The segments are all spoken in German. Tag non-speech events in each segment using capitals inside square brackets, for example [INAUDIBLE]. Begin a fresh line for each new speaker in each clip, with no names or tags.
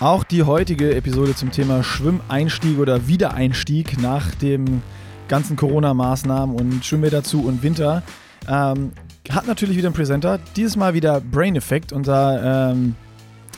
Auch die heutige Episode zum Thema Schwimmeinstieg oder Wiedereinstieg nach dem ganzen Corona-Maßnahmen und Schwimmbäder zu und Winter ähm, hat natürlich wieder einen Präsenter. Dieses Mal wieder Brain Effect, unser ähm,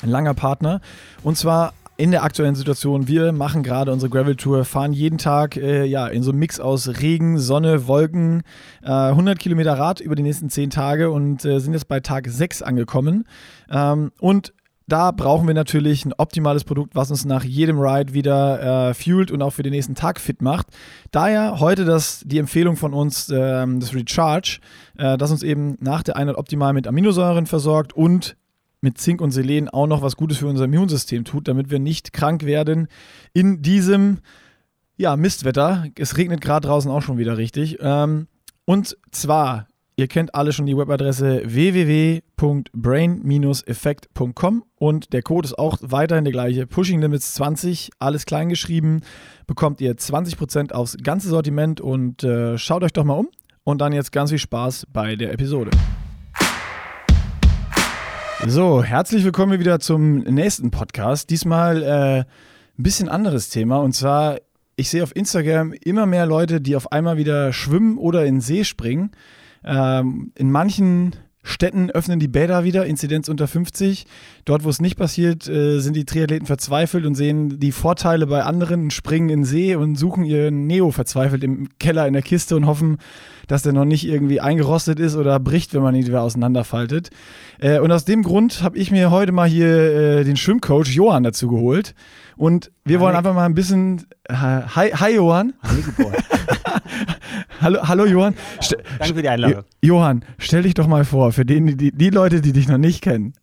langer Partner. Und zwar in der aktuellen Situation. Wir machen gerade unsere Gravel Tour, fahren jeden Tag äh, ja, in so einem Mix aus Regen, Sonne, Wolken, äh, 100 Kilometer Rad über die nächsten 10 Tage und äh, sind jetzt bei Tag 6 angekommen. Ähm, und da brauchen wir natürlich ein optimales Produkt, was uns nach jedem Ride wieder äh, fuelt und auch für den nächsten Tag fit macht. Daher heute das, die Empfehlung von uns, äh, das Recharge, äh, das uns eben nach der Einheit optimal mit Aminosäuren versorgt und mit Zink und Selen auch noch was Gutes für unser Immunsystem tut, damit wir nicht krank werden in diesem ja, Mistwetter. Es regnet gerade draußen auch schon wieder richtig. Ähm, und zwar Ihr kennt alle schon die Webadresse www.brain-effekt.com und der Code ist auch weiterhin der gleiche. Pushing Limits 20, alles klein geschrieben, bekommt ihr 20% aufs ganze Sortiment und äh, schaut euch doch mal um. Und dann jetzt ganz viel Spaß bei der Episode. So, herzlich willkommen wieder zum nächsten Podcast. Diesmal äh, ein bisschen anderes Thema und zwar, ich sehe auf Instagram immer mehr Leute, die auf einmal wieder schwimmen oder in den See springen. Ähm, in manchen Städten öffnen die Bäder wieder, Inzidenz unter 50. Dort, wo es nicht passiert, äh, sind die Triathleten verzweifelt und sehen die Vorteile bei anderen und springen in den See und suchen ihren Neo verzweifelt im Keller in der Kiste und hoffen, dass der noch nicht irgendwie eingerostet ist oder bricht, wenn man ihn wieder auseinanderfaltet. Äh, und aus dem Grund habe ich mir heute mal hier äh, den Schwimmcoach Johann dazu geholt. Und wir hi. wollen einfach mal ein bisschen. Hi, hi Johann. [LAUGHS] hallo, hallo Johann.
Danke für die Einladung.
Johann, stell dich doch mal vor, für den, die, die Leute, die dich noch nicht kennen.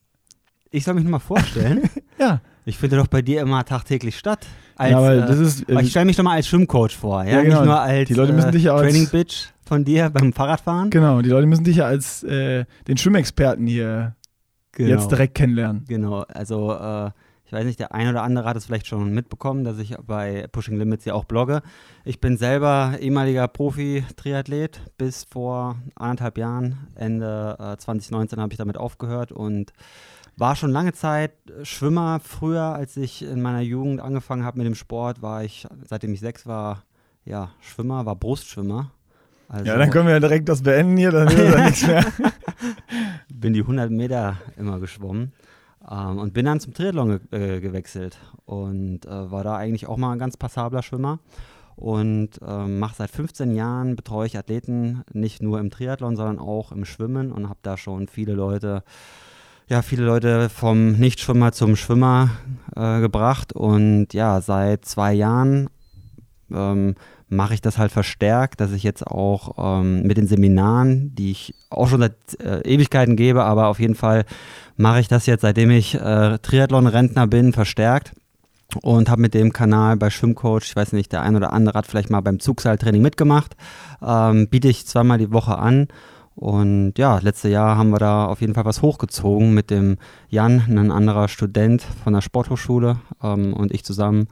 Ich soll mich mal vorstellen? [LAUGHS]
ja.
Ich finde doch bei dir immer tagtäglich statt. Als,
ja, weil das ist,
äh, ich stelle mich doch mal als Schwimmcoach vor, ja,
ja genau.
nicht nur als
die Leute müssen dich ja
als, Training Bitch von dir beim Fahrradfahren.
Genau, die Leute müssen dich ja als äh, den Schwimmexperten hier genau. jetzt direkt kennenlernen.
Genau, also äh, ich weiß nicht, der eine oder andere hat es vielleicht schon mitbekommen, dass ich bei Pushing Limits ja auch blogge. Ich bin selber ehemaliger Profi-Triathlet. Bis vor anderthalb Jahren, Ende äh, 2019, habe ich damit aufgehört und war schon lange Zeit Schwimmer. Früher, als ich in meiner Jugend angefangen habe mit dem Sport, war ich, seitdem ich sechs war, ja, Schwimmer, war Brustschwimmer.
Also, ja, dann können wir ja direkt das beenden hier, dann ist ja [LAUGHS] nichts mehr.
Bin die 100 Meter immer geschwommen. Ähm, und bin dann zum Triathlon ge äh, gewechselt und äh, war da eigentlich auch mal ein ganz passabler Schwimmer. Und äh, mache seit 15 Jahren, betreue ich Athleten nicht nur im Triathlon, sondern auch im Schwimmen und habe da schon viele Leute, ja, viele Leute vom Nichtschwimmer zum Schwimmer äh, gebracht. Und ja, seit zwei Jahren ähm, mache ich das halt verstärkt, dass ich jetzt auch ähm, mit den Seminaren, die ich auch schon seit äh, Ewigkeiten gebe, aber auf jeden Fall mache ich das jetzt, seitdem ich äh, Triathlon-Rentner bin, verstärkt und habe mit dem Kanal bei Schwimmcoach, ich weiß nicht, der ein oder andere hat vielleicht mal beim Zugseiltraining mitgemacht, ähm, biete ich zweimal die Woche an. Und ja, letztes Jahr haben wir da auf jeden Fall was hochgezogen mit dem Jan, ein anderer Student von der Sporthochschule ähm, und ich zusammen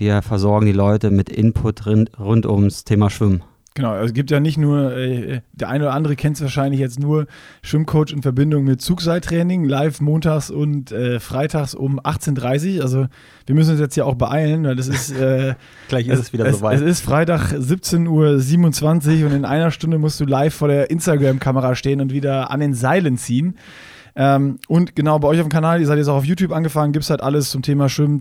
wir versorgen die Leute mit Input rund, rund ums Thema Schwimmen.
Genau, also es gibt ja nicht nur, äh, der eine oder andere kennt es wahrscheinlich jetzt nur Schwimmcoach in Verbindung mit Zugseiltraining, live montags und äh, freitags um 18.30 Uhr. Also wir müssen uns jetzt ja auch beeilen, weil das ist. Äh, [LAUGHS]
Gleich ist es, es wieder soweit.
Es ist Freitag 17.27 Uhr und in einer Stunde musst du live vor der Instagram-Kamera stehen und wieder an den Seilen ziehen. Ähm, und genau bei euch auf dem Kanal, ihr seid jetzt auch auf YouTube angefangen, gibt es halt alles zum Thema Schwimmen,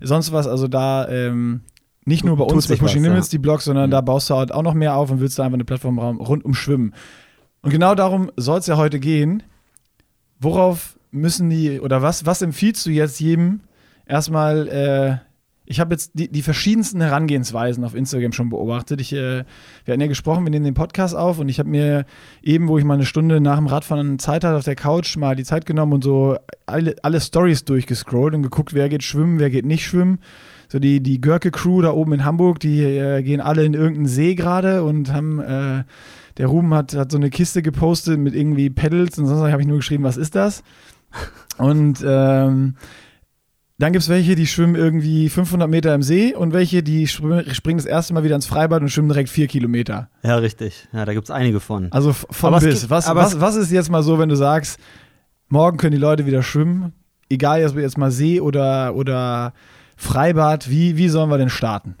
sonst was. Also da ähm, nicht nur bei uns bei Pushing was, Limits ja. die Blogs, sondern mhm. da baust du halt auch noch mehr auf und willst da einfach eine Plattform rund um Schwimmen. Und genau darum soll es ja heute gehen. Worauf müssen die, oder was, was empfiehlst du jetzt jedem erstmal äh, ich habe jetzt die, die, verschiedensten Herangehensweisen auf Instagram schon beobachtet. Ich, äh, wir hatten ja gesprochen, wir nehmen den Podcast auf und ich habe mir eben, wo ich mal eine Stunde nach dem Radfahren Zeit hatte auf der Couch, mal die Zeit genommen und so alle, alle Stories durchgescrollt und geguckt, wer geht schwimmen, wer geht nicht schwimmen. So die, die Görke-Crew da oben in Hamburg, die äh, gehen alle in irgendeinen See gerade und haben, äh, der Ruben hat, hat so eine Kiste gepostet mit irgendwie Pedals und sonst habe ich nur geschrieben, was ist das? Und ähm, dann gibt es welche, die schwimmen irgendwie 500 Meter im See und welche, die springen das erste Mal wieder ins Freibad und schwimmen direkt vier Kilometer.
Ja, richtig. Ja, da gibt es einige von.
Also von aber bis. Was, was, was ist jetzt mal so, wenn du sagst, morgen können die Leute wieder schwimmen? egal jetzt mal See oder, oder Freibad, wie, wie sollen wir denn starten?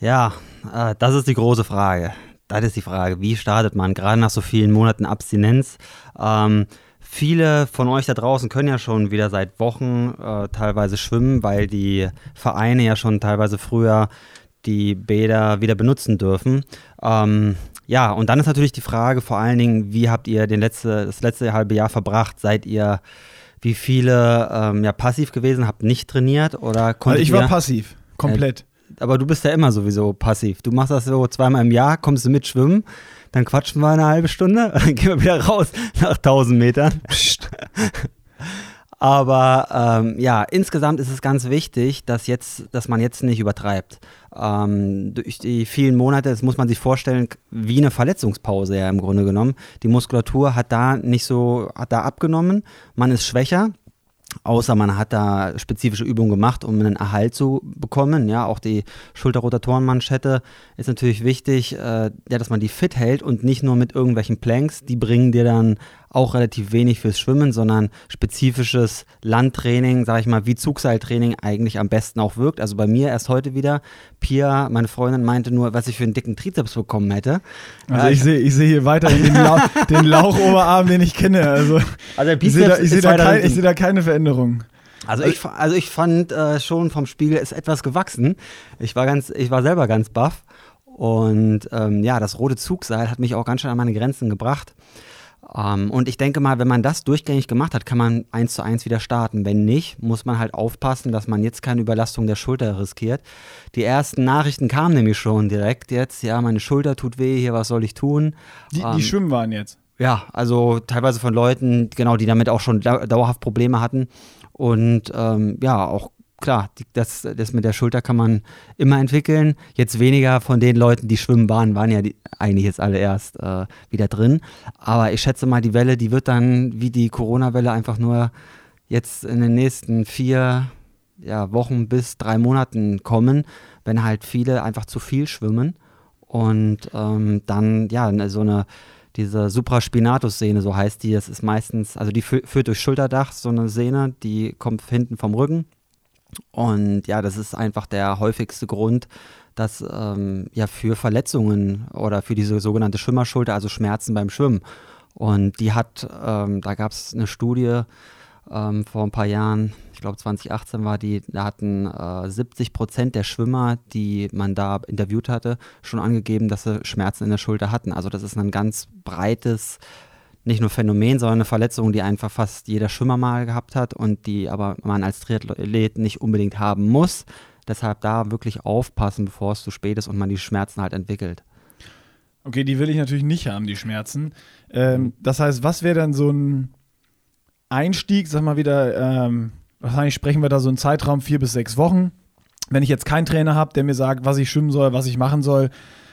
Ja, äh, das ist die große Frage. Das ist die Frage, wie startet man, gerade nach so vielen Monaten Abstinenz. Ähm, viele von euch da draußen können ja schon wieder seit Wochen äh, teilweise schwimmen, weil die Vereine ja schon teilweise früher die Bäder wieder benutzen dürfen. Ähm, ja, und dann ist natürlich die Frage vor allen Dingen, wie habt ihr den letzte, das letzte halbe Jahr verbracht? Seid ihr wie viele ähm, ja, passiv gewesen, habt nicht trainiert oder konntet
also ich war passiv, komplett. Äh,
aber du bist ja immer sowieso passiv. Du machst das so zweimal im Jahr, kommst du mit schwimmen, dann quatschen wir eine halbe Stunde, [LAUGHS] dann gehen wir wieder raus nach 1000 Metern. [LAUGHS] Aber ähm, ja, insgesamt ist es ganz wichtig, dass, jetzt, dass man jetzt nicht übertreibt. Ähm, durch die vielen Monate, das muss man sich vorstellen, wie eine Verletzungspause ja im Grunde genommen. Die Muskulatur hat da nicht so, hat da abgenommen, man ist schwächer Außer man hat da spezifische Übungen gemacht, um einen Erhalt zu bekommen. Ja, auch die Schulterrotatorenmanschette ist natürlich wichtig, äh, ja, dass man die fit hält und nicht nur mit irgendwelchen Planks. Die bringen dir dann auch relativ wenig fürs Schwimmen, sondern spezifisches Landtraining, sage ich mal, wie Zugseiltraining eigentlich am besten auch wirkt. Also bei mir erst heute wieder, Pia, meine Freundin, meinte nur, was ich für einen dicken Trizeps bekommen hätte.
Also ich sehe ich seh hier weiterhin den, Lau [LAUGHS] den Lauchoberarm, den ich kenne. Also, also ich sehe da, seh da, kein, seh da keine Veränderung.
Also ich, also ich fand äh, schon vom Spiegel ist etwas gewachsen. Ich war ganz, ich war selber ganz baff. Und ähm, ja, das rote Zugseil hat mich auch ganz schön an meine Grenzen gebracht. Ähm, und ich denke mal, wenn man das durchgängig gemacht hat, kann man eins zu eins wieder starten. Wenn nicht, muss man halt aufpassen, dass man jetzt keine Überlastung der Schulter riskiert. Die ersten Nachrichten kamen nämlich schon direkt jetzt. Ja, meine Schulter tut weh, hier, was soll ich tun?
Die, um, die ähm, schwimmen waren jetzt.
Ja, also teilweise von Leuten, genau, die damit auch schon dauerhaft Probleme hatten. Und ähm, ja, auch klar, das, das mit der Schulter kann man immer entwickeln. Jetzt weniger von den Leuten, die schwimmen waren, waren ja die, eigentlich jetzt alle erst äh, wieder drin. Aber ich schätze mal, die Welle, die wird dann wie die Corona-Welle einfach nur jetzt in den nächsten vier ja, Wochen bis drei Monaten kommen, wenn halt viele einfach zu viel schwimmen und ähm, dann ja ne, so eine diese Supraspinatus-Sehne, so heißt die, das ist meistens, also die führt durch Schulterdach, so eine Sehne, die kommt hinten vom Rücken und ja, das ist einfach der häufigste Grund, dass ähm, ja für Verletzungen oder für diese sogenannte Schwimmerschulter, also Schmerzen beim Schwimmen. Und die hat, ähm, da gab es eine Studie ähm, vor ein paar Jahren, ich glaube 2018 war die, da hatten äh, 70 Prozent der Schwimmer, die man da interviewt hatte, schon angegeben, dass sie Schmerzen in der Schulter hatten. Also das ist ein ganz breites nicht nur Phänomen, sondern eine Verletzung, die einfach fast jeder Schwimmer mal gehabt hat und die aber man als Triathlet nicht unbedingt haben muss. Deshalb da wirklich aufpassen, bevor es zu spät ist und man die Schmerzen halt entwickelt.
Okay, die will ich natürlich nicht haben, die Schmerzen. Ähm, das heißt, was wäre dann so ein Einstieg, sag mal wieder, ähm, wahrscheinlich sprechen wir da so einen Zeitraum vier bis sechs Wochen. Wenn ich jetzt keinen Trainer habe, der mir sagt, was ich schwimmen soll, was ich machen soll,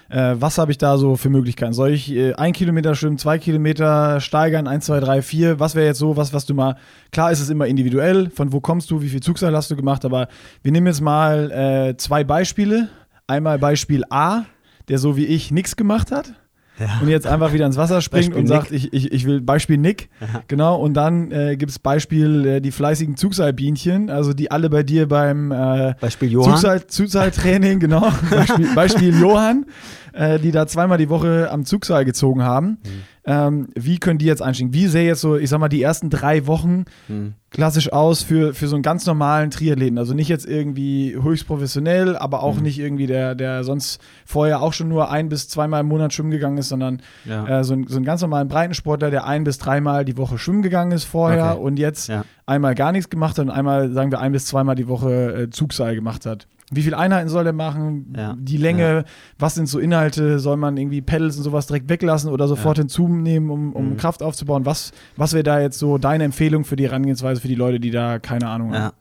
äh, was habe ich da so für Möglichkeiten? Soll ich äh, ein Kilometer schwimmen, zwei Kilometer steigern, eins, zwei, drei, vier? Was wäre jetzt so was, was du mal, klar ist es immer individuell, von wo kommst du, wie viel Zugseil hast du gemacht, aber wir nehmen jetzt mal äh, zwei Beispiele. Einmal Beispiel A, der so wie ich nichts gemacht hat ja. und jetzt einfach wieder ins Wasser springt Beispiel und sagt, ich, ich, ich will Beispiel Nick. Ja. Genau, und dann äh, gibt es Beispiel äh, die fleißigen Zugseilbienchen, also die alle bei dir beim äh,
Beispiel Johann.
Zugseil, Zugseiltraining, genau, Beispiel, Beispiel Johann, äh, die da zweimal die Woche am Zugseil gezogen haben. Mhm. Ähm, wie können die jetzt einsteigen? Wie sähe jetzt so, ich sag mal, die ersten drei Wochen mhm. klassisch aus für, für so einen ganz normalen Triathleten? Also nicht jetzt irgendwie höchst professionell, aber auch mhm. nicht irgendwie der, der sonst vorher auch schon nur ein bis zweimal im Monat schwimmen gegangen ist, sondern ja. äh, so, ein, so einen ganz normalen Breitensportler, der ein bis dreimal die Woche schwimmen gegangen ist vorher okay. und jetzt ja. einmal gar nichts gemacht hat und einmal, sagen wir, ein bis zweimal die Woche äh, Zugseil gemacht hat. Wie viele Einheiten soll der machen? Ja. Die Länge, ja. was sind so Inhalte? Soll man irgendwie Pedals und sowas direkt weglassen oder sofort ja. hinzunehmen, um, um mhm. Kraft aufzubauen? Was, was wäre da jetzt so deine Empfehlung für die Herangehensweise für die Leute, die da keine Ahnung haben?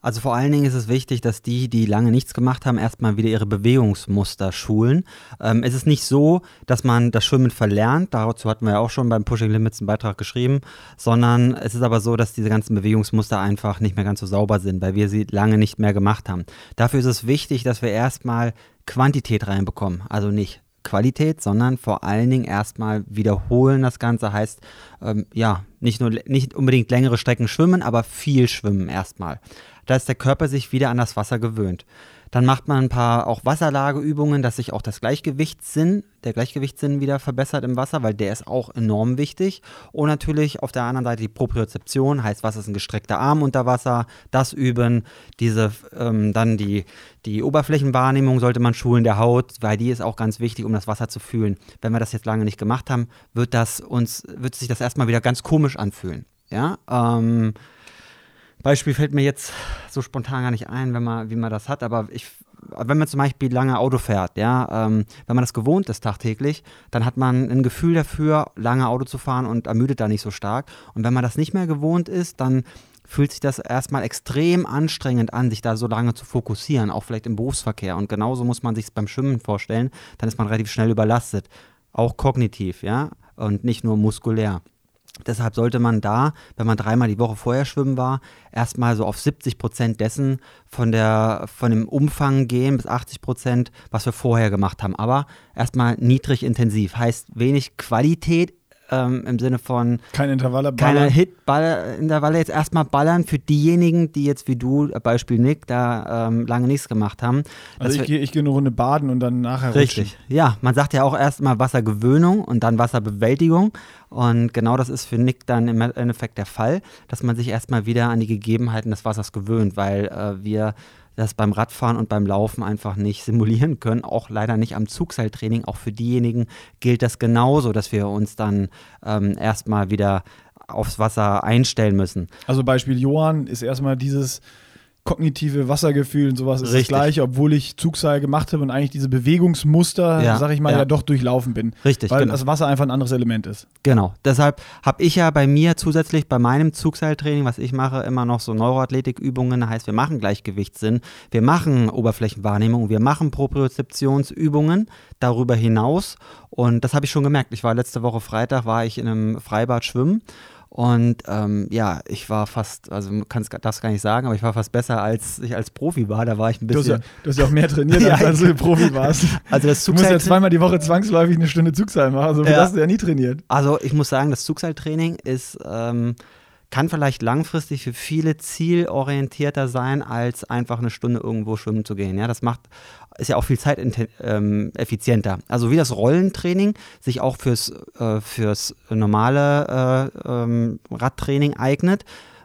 Also vor allen Dingen ist es wichtig, dass die, die lange nichts gemacht haben, erstmal wieder ihre Bewegungsmuster schulen. Ähm, es ist nicht so, dass man das Schwimmen verlernt, dazu hatten wir ja auch schon beim Pushing Limits einen Beitrag geschrieben, sondern es ist aber so, dass diese ganzen Bewegungsmuster einfach nicht mehr ganz so sauber sind, weil wir sie lange nicht mehr gemacht haben. Dafür ist es wichtig, dass wir erstmal Quantität reinbekommen, also nicht Qualität, sondern vor allen Dingen erstmal wiederholen. Das Ganze heißt, ähm, ja, nicht nur nicht unbedingt längere Strecken schwimmen, aber viel schwimmen erstmal. Da ist der Körper sich wieder an das Wasser gewöhnt. Dann macht man ein paar auch Wasserlageübungen, dass sich auch das Gleichgewichtssinn, der Gleichgewichtssinn wieder verbessert im Wasser, weil der ist auch enorm wichtig. Und natürlich auf der anderen Seite die Propriozeption, heißt, was ist ein gestreckter Arm unter Wasser, das üben, diese, ähm, dann die, die Oberflächenwahrnehmung sollte man schulen der Haut, weil die ist auch ganz wichtig, um das Wasser zu fühlen. Wenn wir das jetzt lange nicht gemacht haben, wird das uns, wird sich das erstmal wieder ganz komisch anfühlen. Ja, ähm, Beispiel fällt mir jetzt so spontan gar nicht ein, wenn man, wie man das hat, aber ich, wenn man zum Beispiel lange Auto fährt, ja, ähm, wenn man das gewohnt ist tagtäglich, dann hat man ein Gefühl dafür, lange Auto zu fahren und ermüdet da nicht so stark. Und wenn man das nicht mehr gewohnt ist, dann fühlt sich das erstmal extrem anstrengend an, sich da so lange zu fokussieren, auch vielleicht im Berufsverkehr. Und genauso muss man sich es beim Schwimmen vorstellen, dann ist man relativ schnell überlastet, auch kognitiv, ja, und nicht nur muskulär. Deshalb sollte man da, wenn man dreimal die Woche vorher schwimmen war, erstmal so auf 70 Prozent dessen von, der, von dem Umfang gehen, bis 80 Prozent, was wir vorher gemacht haben. Aber erstmal niedrig intensiv. Heißt wenig Qualität ähm, im Sinne von
keine Intervalle
ballern. Keine Hit-Intervalle jetzt erstmal ballern für diejenigen, die jetzt wie du, äh, Beispiel Nick, da ähm, lange nichts gemacht haben.
Also ich gehe ich geh eine Runde baden und dann nachher
Richtig,
rutschen.
ja. Man sagt ja auch erstmal Wassergewöhnung und dann Wasserbewältigung. Und genau das ist für Nick dann im Endeffekt der Fall, dass man sich erstmal wieder an die Gegebenheiten des Wassers gewöhnt, weil äh, wir das beim Radfahren und beim Laufen einfach nicht simulieren können. Auch leider nicht am Zugseiltraining. Auch für diejenigen gilt das genauso, dass wir uns dann ähm, erstmal wieder aufs Wasser einstellen müssen.
Also Beispiel Johann ist erstmal dieses kognitive Wassergefühl und sowas ist Richtig. das gleiche, obwohl ich Zugseil gemacht habe und eigentlich diese Bewegungsmuster, ja, sag ich mal, ja. ja. doch durchlaufen bin.
Richtig,
weil genau. das Wasser einfach ein anderes Element ist.
Genau. Deshalb habe ich ja bei mir zusätzlich bei meinem Zugseiltraining, was ich mache, immer noch so Neuroathletikübungen. Das heißt, wir machen Gleichgewichtssinn, wir machen Oberflächenwahrnehmung, wir machen Propriozeptionsübungen darüber hinaus. Und das habe ich schon gemerkt. Ich war letzte Woche Freitag, war ich in einem Freibad schwimmen und ähm, ja, ich war fast, also kannst das gar nicht sagen, aber ich war fast besser, als ich als Profi war. Da war ich ein bisschen.
Du hast ja, du hast ja auch mehr trainiert, [LAUGHS] als, als du Profi warst.
Also das
du musst ja zweimal die Woche zwangsläufig eine Stunde Zugseil machen, so also ja. hast du ja nie trainiert.
Also ich muss sagen, das Zugseiltraining ist. Ähm, kann vielleicht langfristig für viele zielorientierter sein, als einfach eine Stunde irgendwo schwimmen zu gehen. Ja, das macht, ist ja auch viel zeiteffizienter. Ähm, also wie das Rollentraining sich auch fürs, äh, fürs normale äh, ähm, Radtraining eignet,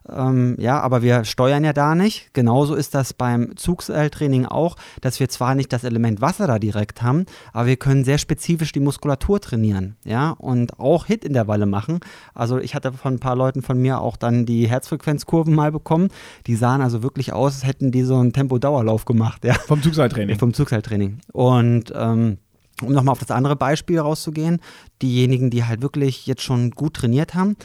ähm, ja, aber wir steuern ja da nicht. Genauso ist das beim Zugseiltraining auch, dass wir zwar nicht das Element Wasser da direkt haben, aber wir können sehr spezifisch die Muskulatur trainieren, ja, und auch Hit-Intervalle machen. Also ich hatte von ein paar Leuten von mir auch dann die Herzfrequenzkurven mal bekommen. Die sahen also wirklich aus, als hätten die so einen Tempo-Dauerlauf gemacht, ja.
Vom Zugseiltraining.
Vom Zugseiltraining. Und ähm, um nochmal auf das andere Beispiel rauszugehen, diejenigen, die halt wirklich jetzt schon gut trainiert haben,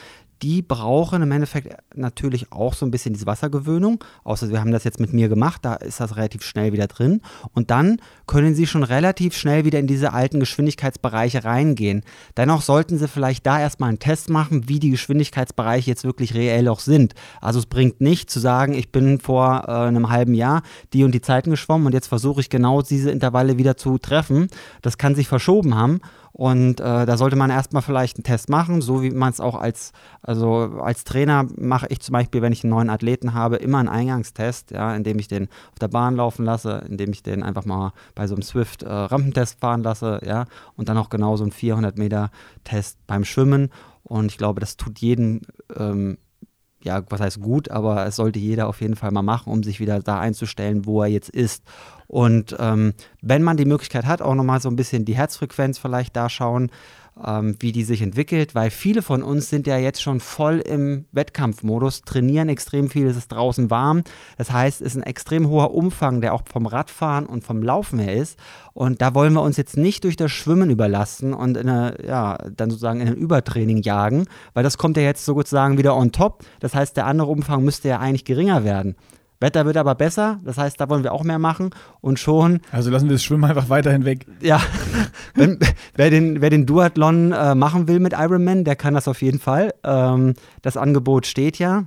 die brauchen im Endeffekt natürlich auch so ein bisschen diese Wassergewöhnung. Außer wir haben das jetzt mit mir gemacht, da ist das relativ schnell wieder drin. Und dann können sie schon relativ schnell wieder in diese alten Geschwindigkeitsbereiche reingehen. Dennoch sollten sie vielleicht da erstmal einen Test machen, wie die Geschwindigkeitsbereiche jetzt wirklich reell auch sind. Also es bringt nicht zu sagen, ich bin vor äh, einem halben Jahr die und die Zeiten geschwommen und jetzt versuche ich genau diese Intervalle wieder zu treffen. Das kann sich verschoben haben. Und äh, da sollte man erstmal vielleicht einen Test machen, so wie man es auch als, also als Trainer mache ich zum Beispiel, wenn ich einen neuen Athleten habe, immer einen Eingangstest, ja, indem ich den auf der Bahn laufen lasse, indem ich den einfach mal bei so einem Swift äh, fahren lasse, ja, und dann auch genau so einen 400 Meter Test beim Schwimmen. Und ich glaube, das tut jedem ähm, ja, was heißt gut, aber es sollte jeder auf jeden Fall mal machen, um sich wieder da einzustellen, wo er jetzt ist. Und ähm, wenn man die Möglichkeit hat, auch nochmal so ein bisschen die Herzfrequenz vielleicht da schauen, ähm, wie die sich entwickelt, weil viele von uns sind ja jetzt schon voll im Wettkampfmodus, trainieren extrem viel, es ist draußen warm. Das heißt, es ist ein extrem hoher Umfang, der auch vom Radfahren und vom Laufen her ist. Und da wollen wir uns jetzt nicht durch das Schwimmen überlassen und in eine, ja, dann sozusagen in ein Übertraining jagen, weil das kommt ja jetzt sozusagen wieder on top. Das heißt, der andere Umfang müsste ja eigentlich geringer werden. Wetter wird aber besser, das heißt, da wollen wir auch mehr machen und schon.
Also lassen wir das Schwimmen einfach weiterhin weg.
Ja, [LAUGHS] Wenn, wer, den, wer den Duathlon äh, machen will mit Ironman, der kann das auf jeden Fall. Ähm, das Angebot steht ja.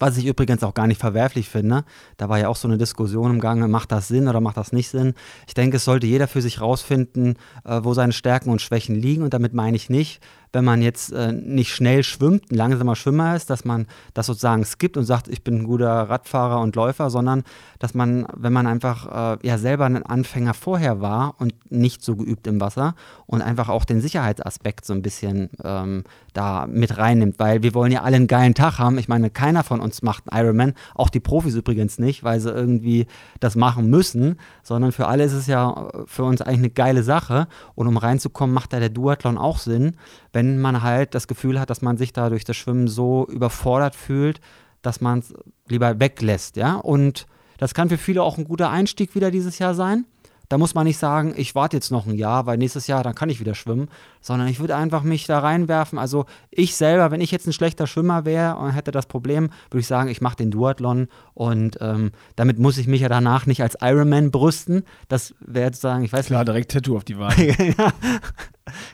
Was ich übrigens auch gar nicht verwerflich finde. Da war ja auch so eine Diskussion im Gange, macht das Sinn oder macht das nicht Sinn? Ich denke, es sollte jeder für sich rausfinden, äh, wo seine Stärken und Schwächen liegen. Und damit meine ich nicht, wenn man jetzt äh, nicht schnell schwimmt, ein langsamer Schwimmer ist, dass man das sozusagen skippt und sagt, ich bin ein guter Radfahrer und Läufer, sondern dass man, wenn man einfach äh, ja selber ein Anfänger vorher war und nicht so geübt im Wasser und einfach auch den Sicherheitsaspekt so ein bisschen ähm, da mit reinnimmt, weil wir wollen ja alle einen geilen Tag haben. Ich meine, keiner von uns macht einen Ironman, auch die Profis übrigens nicht, weil sie irgendwie das machen müssen, sondern für alle ist es ja äh, für uns eigentlich eine geile Sache und um reinzukommen, macht da der Duathlon auch Sinn wenn man halt das Gefühl hat, dass man sich da durch das Schwimmen so überfordert fühlt, dass man es lieber weglässt, ja. Und das kann für viele auch ein guter Einstieg wieder dieses Jahr sein. Da muss man nicht sagen, ich warte jetzt noch ein Jahr, weil nächstes Jahr dann kann ich wieder schwimmen, sondern ich würde einfach mich da reinwerfen. Also ich selber, wenn ich jetzt ein schlechter Schwimmer wäre und hätte das Problem, würde ich sagen, ich mache den Duathlon und ähm, damit muss ich mich ja danach nicht als Ironman brüsten. Das wäre sozusagen, ich weiß
Klar,
nicht.
direkt Tattoo auf die [LAUGHS] Wade.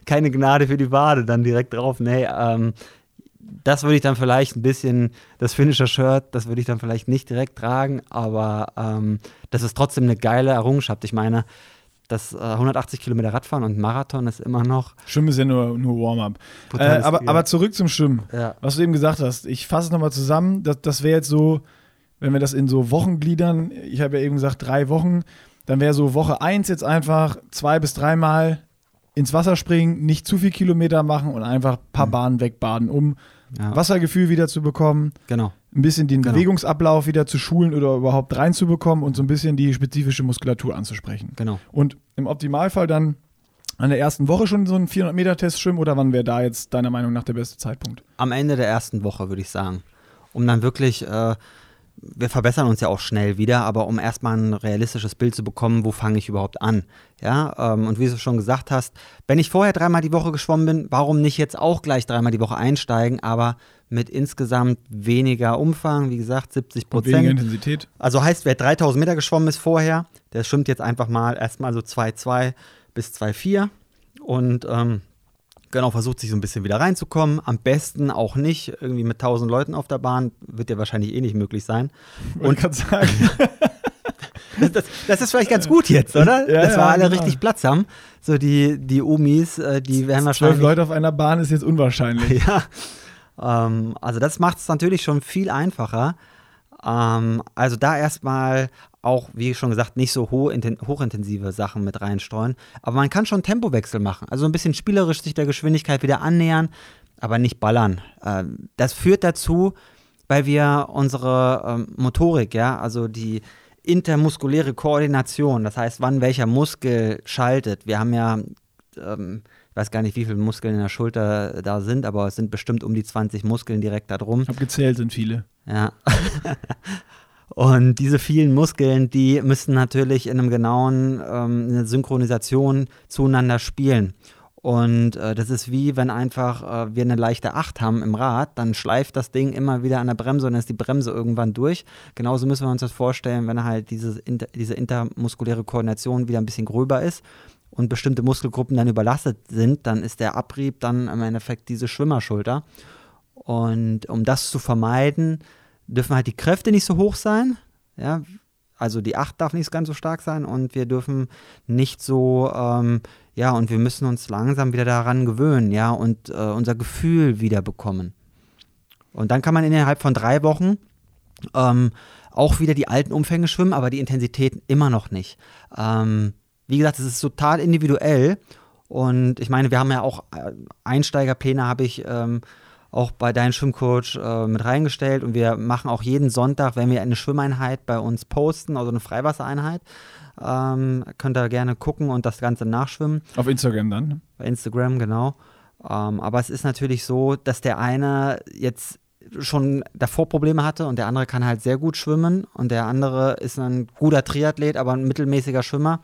Keine Gnade für die Wade dann direkt drauf. Nee, ähm, das würde ich dann vielleicht ein bisschen, das finnische Shirt, das würde ich dann vielleicht nicht direkt tragen, aber ähm, das ist trotzdem eine geile Errungenschaft. Ich meine, das äh, 180 Kilometer Radfahren und Marathon ist immer noch.
Schwimmen ist ja nur, nur Warm-up. Äh, aber, aber zurück zum Schwimmen.
Ja.
Was du eben gesagt hast, ich fasse es nochmal zusammen. Das, das wäre jetzt so, wenn wir das in so Wochen gliedern, ich habe ja eben gesagt, drei Wochen, dann wäre so Woche eins jetzt einfach zwei bis dreimal ins Wasser springen, nicht zu viel Kilometer machen und einfach ein paar Bahnen wegbaden, um
Ja,
Wassergefühl wieder zu bekommen,
genau.
ein bisschen den
Genau.
Bewegungsablauf wieder zu schulen oder überhaupt reinzubekommen und so ein bisschen die spezifische Muskulatur anzusprechen.
Genau.
Und im Optimalfall dann an der ersten Woche schon so einen 400-Meter-Test schwimmen oder wann wäre da jetzt deiner Meinung nach der beste Zeitpunkt?
Am Ende der ersten Woche, würde ich sagen. Um dann wirklich, äh, wir verbessern uns ja auch schnell wieder, aber um erstmal ein realistisches Bild zu bekommen, wo fange ich überhaupt an? Ja, ähm, und wie du schon gesagt hast, wenn ich vorher dreimal die Woche geschwommen bin, warum nicht jetzt auch gleich dreimal die Woche einsteigen, aber mit insgesamt weniger Umfang, wie gesagt, 70
Und weniger
Prozent.
Intensität?
Also heißt, wer 3000 Meter geschwommen ist vorher, der schwimmt jetzt einfach mal erstmal so 2,2 bis 2,4 und ähm, genau versucht sich so ein bisschen wieder reinzukommen. Am besten auch nicht irgendwie mit 1000 Leuten auf der Bahn, wird ja wahrscheinlich eh nicht möglich sein.
Und kann sagen, [LAUGHS]
Das, das, das ist vielleicht ganz gut jetzt, oder?
Ja,
Dass wir
ja,
alle
genau.
richtig Platz haben. So die, die Umis, äh, die werden
zwölf
wahrscheinlich.
Leute auf einer Bahn ist jetzt unwahrscheinlich. [LAUGHS]
Ja, ähm, also das macht es natürlich schon viel einfacher. Ähm, also da erstmal auch, wie schon gesagt, nicht so hoch, inten hochintensive Sachen mit reinstreuen. Aber man kann schon Tempowechsel machen. Also ein bisschen spielerisch sich der Geschwindigkeit wieder annähern, aber nicht ballern. Ähm, das führt dazu, weil wir unsere ähm, Motorik, ja, also die intermuskuläre Koordination, das heißt, wann welcher Muskel schaltet. Wir haben ja, ähm, ich weiß gar nicht, wie viele Muskeln in der Schulter da sind, aber es sind bestimmt um die 20 Muskeln direkt da drum.
Ich habe gezählt, sind viele.
Ja. [LAUGHS] Und diese vielen Muskeln, die müssen natürlich in einem genauen ähm, eine Synchronisation zueinander spielen. Und äh, das ist wie, wenn einfach äh, wir eine leichte Acht haben im Rad, dann schleift das Ding immer wieder an der Bremse und dann ist die Bremse irgendwann durch. Genauso müssen wir uns das vorstellen, wenn halt diese, diese intermuskuläre Koordination wieder ein bisschen gröber ist und bestimmte Muskelgruppen dann überlastet sind, dann ist der Abrieb dann im Endeffekt diese Schwimmerschulter. Und um das zu vermeiden, dürfen halt die Kräfte nicht so hoch sein. Ja, also die Acht darf nicht ganz so stark sein und wir dürfen nicht so, ähm, ja, und wir müssen uns langsam wieder daran gewöhnen, ja, und äh, unser Gefühl wieder bekommen. Und dann kann man innerhalb von drei Wochen ähm, auch wieder die alten Umfänge schwimmen, aber die Intensität immer noch nicht. Ähm, wie gesagt, es ist total individuell. Und ich meine, wir haben ja auch äh, Einsteigerpläne, habe ich ähm, auch bei deinem Schwimmcoach äh, mit reingestellt. Und wir machen auch jeden Sonntag, wenn wir eine Schwimmeinheit bei uns posten, also eine Freiwassereinheit, ähm, könnt ihr gerne gucken und das Ganze nachschwimmen.
Auf Instagram dann.
Bei Instagram, genau. Ähm, aber es ist natürlich so, dass der eine jetzt schon davor Probleme hatte und der andere kann halt sehr gut schwimmen und der andere ist ein guter Triathlet, aber ein mittelmäßiger Schwimmer.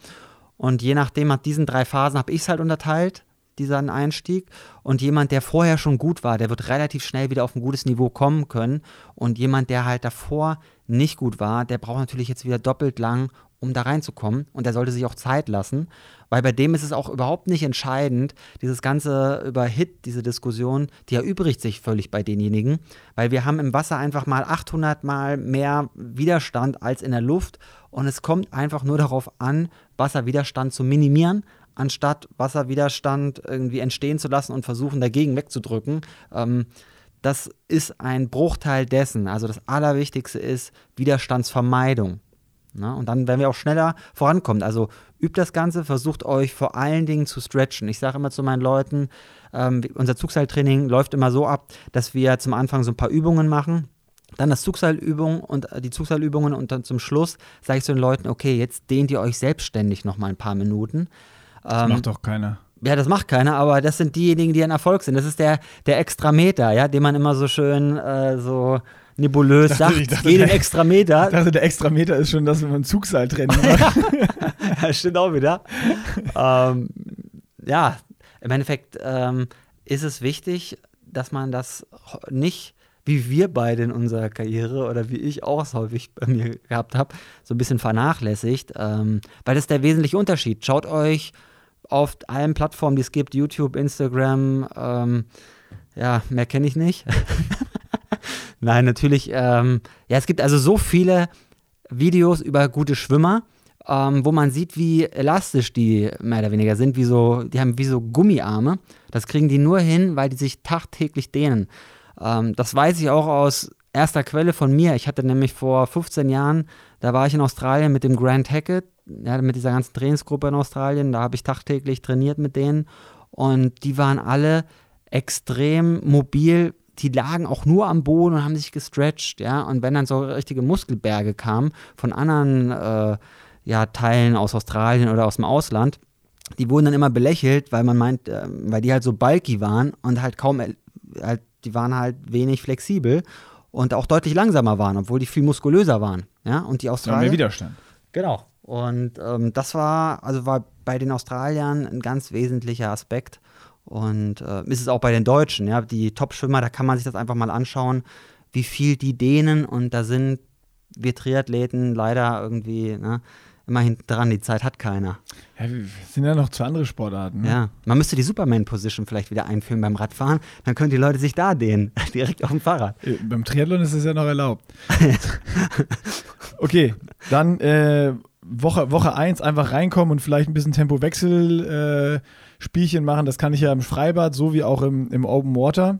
Und je nachdem, nach diesen drei Phasen habe ich es halt unterteilt, dieser Einstieg. Und jemand, der vorher schon gut war, der wird relativ schnell wieder auf ein gutes Niveau kommen können. Und jemand, der halt davor nicht gut war, der braucht natürlich jetzt wieder doppelt lang, um da reinzukommen. Und er sollte sich auch Zeit lassen, weil bei dem ist es auch überhaupt nicht entscheidend, dieses ganze über Hit, diese Diskussion, die erübrigt sich völlig bei denjenigen, weil wir haben im Wasser einfach mal 800 mal mehr Widerstand als in der Luft und es kommt einfach nur darauf an, Wasserwiderstand zu minimieren, anstatt Wasserwiderstand irgendwie entstehen zu lassen und versuchen dagegen wegzudrücken. Ähm, das ist ein Bruchteil dessen. Also das Allerwichtigste ist Widerstandsvermeidung. Na, und dann werden wir auch schneller vorankommen. Also übt das Ganze, versucht euch vor allen Dingen zu stretchen. Ich sage immer zu meinen Leuten, ähm, unser Zugseiltraining läuft immer so ab, dass wir zum Anfang so ein paar Übungen machen. Dann das Zugseilübung und äh, die Zugseilübungen und dann zum Schluss sage ich zu den Leuten, okay, jetzt dehnt ihr euch selbstständig noch mal ein paar Minuten.
Das ähm, macht doch keiner.
Ja, das macht keiner, aber das sind diejenigen, die ein Erfolg sind. Das ist der, der Extrameter, ja, den man immer so schön äh, so nebulös [LAUGHS] dachte, sagt, dachte, jeden extra Meter.
Ich dachte, der extra Meter ist schon das, wenn man Zugseiltraining [LAUGHS] macht.
ja, stimmt auch wieder. ähm, ja, im Endeffekt ähm, ist es wichtig, dass man das nicht, wie wir beide in unserer Karriere oder wie ich auch es häufig bei mir gehabt habe, so ein bisschen vernachlässigt, ähm, weil das ist der wesentliche Unterschied. Schaut euch auf allen Plattformen, die es gibt, YouTube, Instagram, ähm, ja, mehr kenne ich nicht. [LAUGHS] Nein, natürlich, ähm, ja, es gibt also so viele Videos über gute Schwimmer, ähm, wo man sieht, wie elastisch die mehr oder weniger sind, wie so, die haben wie so Gummiarme. Das kriegen die nur hin, weil die sich tagtäglich dehnen. Ähm, das weiß ich auch aus erster Quelle von mir. Ich hatte nämlich vor 15 Jahren, da war ich in Australien mit dem Grand Hackett, ja, mit dieser ganzen Trainingsgruppe in Australien. Da habe ich tagtäglich trainiert mit denen und die waren alle extrem mobil. Die lagen auch nur am Boden und haben sich gestretched, ja. Und wenn dann so richtige Muskelberge kamen von anderen äh, ja, Teilen aus Australien oder aus dem Ausland, die wurden dann immer belächelt, weil man meint, äh, weil die halt so bulky waren und halt kaum, äh, halt, die waren halt wenig flexibel und auch deutlich langsamer waren, obwohl die viel muskulöser waren, ja. Und die Australier.
Ja, mehr Widerstand.
Genau. Und ähm, das war, also war bei den Australiern ein ganz wesentlicher Aspekt. Und äh, ist es auch bei den Deutschen, ja, die Top-Schwimmer, da kann man sich das einfach mal anschauen, wie viel die dehnen und da sind wir Triathleten leider irgendwie ne, immer hinten dran, die Zeit hat keiner.
Ja, sind ja noch zwei andere Sportarten. Ne?
Ja, man müsste die Superman-Position vielleicht wieder einführen beim Radfahren, dann können die Leute sich da dehnen, [LAUGHS] direkt auf dem Fahrrad.
Äh, beim Triathlon ist es ja noch erlaubt. [LAUGHS] okay, dann äh, Woche, Woche 1 einfach reinkommen und vielleicht ein bisschen Tempowechsel äh, Spielchen machen. Das kann ich ja im Freibad so wie auch im, im Open Water.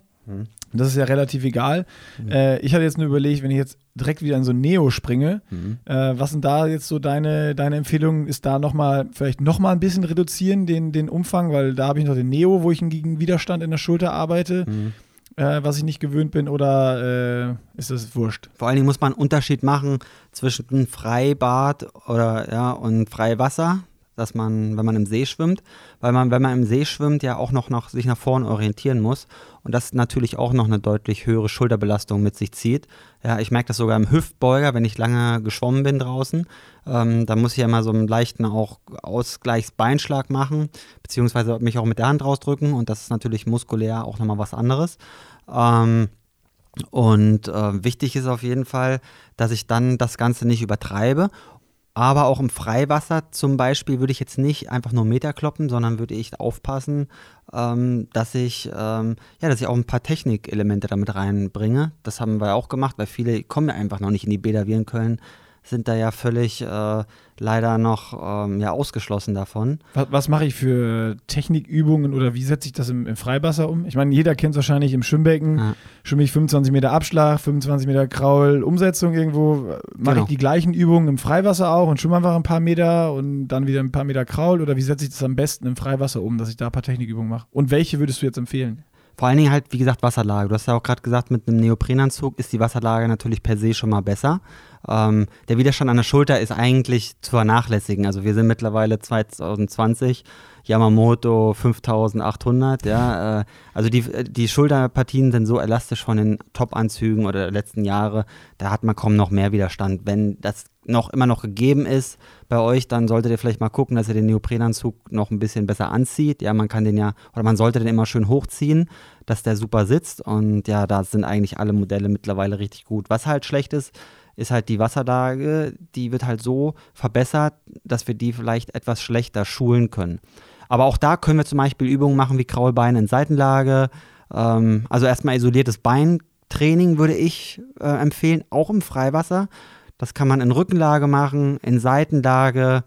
Das ist ja relativ egal. Mhm. Äh, ich hatte jetzt nur überlegt, wenn ich jetzt direkt wieder in so Neo springe, mhm. äh, was sind da jetzt so deine, deine Empfehlungen? Ist da nochmal, vielleicht nochmal ein bisschen reduzieren, den, den Umfang, weil da habe ich noch den Neo, wo ich gegen Widerstand in der Schulter arbeite. Mhm äh, was ich nicht gewöhnt bin, oder äh, ist das wurscht?
Vor allen Dingen muss man einen Unterschied machen zwischen Freibad oder ja und Freiwasser, dass man, wenn man im See schwimmt, weil man, wenn man im See schwimmt, ja auch noch, noch sich nach vorne orientieren muss und das natürlich auch noch eine deutlich höhere Schulterbelastung mit sich zieht. Ja, ich merke das sogar im Hüftbeuger, wenn ich lange geschwommen bin draußen. Ähm, da muss ich ja immer so einen leichten auch Ausgleichsbeinschlag machen, beziehungsweise mich auch mit der Hand rausdrücken und das ist natürlich muskulär auch nochmal was anderes. Ähm, und äh, wichtig ist auf jeden Fall, dass ich dann das Ganze nicht übertreibe aber auch im Freiwasser zum Beispiel würde ich jetzt nicht einfach nur Meter kloppen, sondern würde ich aufpassen, ähm, dass ich ähm, ja, dass ich auch ein paar Technikelemente damit reinbringe. Das haben wir auch gemacht, weil viele kommen ja einfach noch nicht in die Bäder wie in Köln sind da ja völlig äh, leider noch ähm, ja, ausgeschlossen davon.
Was, was mache ich für Technikübungen oder wie setze ich das im, im Freiwasser um? Ich meine, jeder kennt es wahrscheinlich im Schwimmbecken. Ja. Schwimme ich 25 Meter Abschlag, 25 Meter Kraul, Umsetzung irgendwo. Mache genau. ich die gleichen Übungen im Freiwasser auch und schwimme einfach ein paar Meter und dann wieder ein paar Meter Kraul? Oder wie setze ich das am besten im Freiwasser um, dass ich da ein paar Technikübungen mache? Und welche würdest du jetzt empfehlen?
Vor allen Dingen halt, wie gesagt, Wasserlage. Du hast ja auch gerade gesagt, mit einem Neoprenanzug ist die Wasserlage natürlich per se schon mal besser. Ähm, der Widerstand an der Schulter ist eigentlich zu vernachlässigen. Also wir sind mittlerweile 2020, Yamamoto 5800, ja. Äh, also die, die Schulterpartien sind so elastisch von den Top-Anzügen oder der letzten Jahre, da hat man kaum noch mehr Widerstand. Wenn das noch immer noch gegeben ist bei euch, dann solltet ihr vielleicht mal gucken, dass ihr den Neoprenanzug noch ein bisschen besser anzieht. Ja, man kann den ja, oder man sollte den immer schön hochziehen, dass der super sitzt. Und ja, da sind eigentlich alle Modelle mittlerweile richtig gut. Was halt schlecht ist, ist halt die Wasserlage, die wird halt so verbessert, dass wir die vielleicht etwas schlechter schulen können. Aber auch da können wir zum Beispiel Übungen machen wie Kraulbeine in Seitenlage. Ähm, also erstmal isoliertes Beintraining würde ich äh, empfehlen, auch im Freiwasser. Das kann man in Rückenlage machen, in Seitenlage.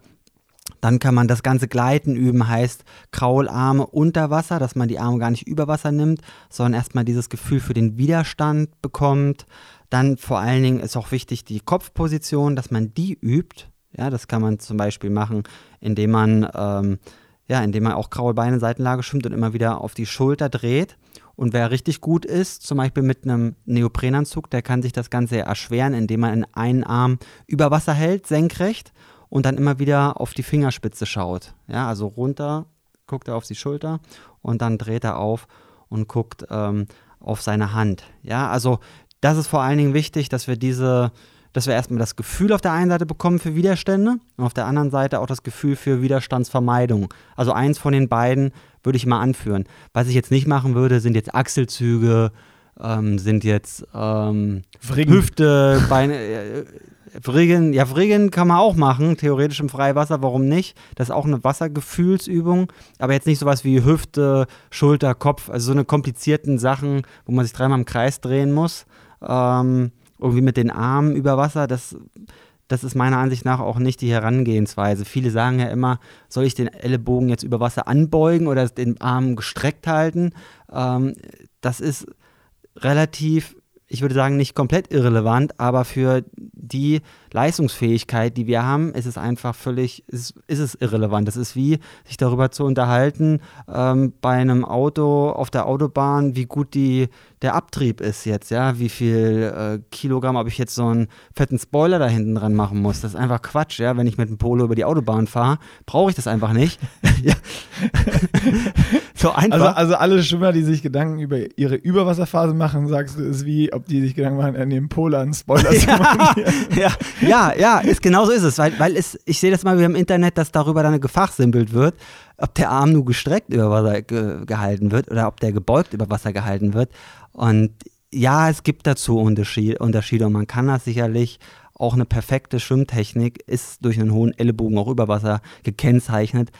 Dann kann man das ganze Gleiten üben, heißt Kraularme unter Wasser, dass man die Arme gar nicht über Wasser nimmt, sondern erstmal dieses Gefühl für den Widerstand bekommt. Dann vor allen Dingen ist auch wichtig die Kopfposition, dass man die übt. Ja, das kann man zum Beispiel machen, indem man, ähm, ja, indem man auch graue Beine in Seitenlage schwimmt und immer wieder auf die Schulter dreht. Und wer richtig gut ist, zum Beispiel mit einem Neoprenanzug, der kann sich das Ganze erschweren, indem man in einen Arm über Wasser hält, senkrecht und dann immer wieder auf die Fingerspitze schaut. Ja, also runter, guckt er auf die Schulter und dann dreht er auf und guckt ähm, auf seine Hand. Ja, also das ist vor allen Dingen wichtig, dass wir diese, dass wir erstmal das Gefühl auf der einen Seite bekommen für Widerstände und auf der anderen Seite auch das Gefühl für Widerstandsvermeidung. Also eins von den beiden würde ich mal anführen. Was ich jetzt nicht machen würde, sind jetzt Achselzüge, ähm, sind jetzt ähm, Hüfte, Beine. Äh, Vriggen, ja, Vriggen kann man auch machen, theoretisch im Freiwasser, warum nicht? Das ist auch eine Wassergefühlsübung, aber jetzt nicht sowas wie Hüfte, Schulter, Kopf, also so eine komplizierten Sachen, wo man sich dreimal im Kreis drehen muss ähm, irgendwie mit den Armen über Wasser, das, das ist meiner Ansicht nach auch nicht die Herangehensweise. Viele sagen ja immer, soll ich den Ellenbogen jetzt über Wasser anbeugen oder den Arm gestreckt halten? Ähm, das ist relativ ich würde sagen, nicht komplett irrelevant, aber für die Leistungsfähigkeit, die wir haben, ist es einfach völlig, ist, ist es irrelevant. Das ist wie, sich darüber zu unterhalten, ähm, bei einem Auto auf der Autobahn, wie gut die, der Abtrieb ist jetzt, ja, wie viel äh, Kilogramm, ob ich jetzt so einen fetten Spoiler da hinten dran machen muss. Das ist einfach Quatsch, ja. Wenn ich mit dem Polo über die Autobahn fahre, brauche ich das einfach nicht. [LAUGHS]
so einfach. Also, also alle Schwimmer, die sich Gedanken über ihre Überwasserphase machen, sagst du, ist wie, ob die sich Gedanken machen, an dem Polo einen Spoiler zu [LAUGHS]
machen. ja, ja, ja, ist, genau so ist es, weil, weil es, ich sehe das mal wie im Internet, dass darüber dann gefachsimpelt wird, ob der Arm nur gestreckt über Wasser ge gehalten wird oder ob der gebeugt über Wasser gehalten wird. Und ja, es gibt dazu Unterschied, Unterschiede und man kann das sicherlich auch eine perfekte Schwimmtechnik ist durch einen hohen Ellenbogen auch über Wasser gekennzeichnet.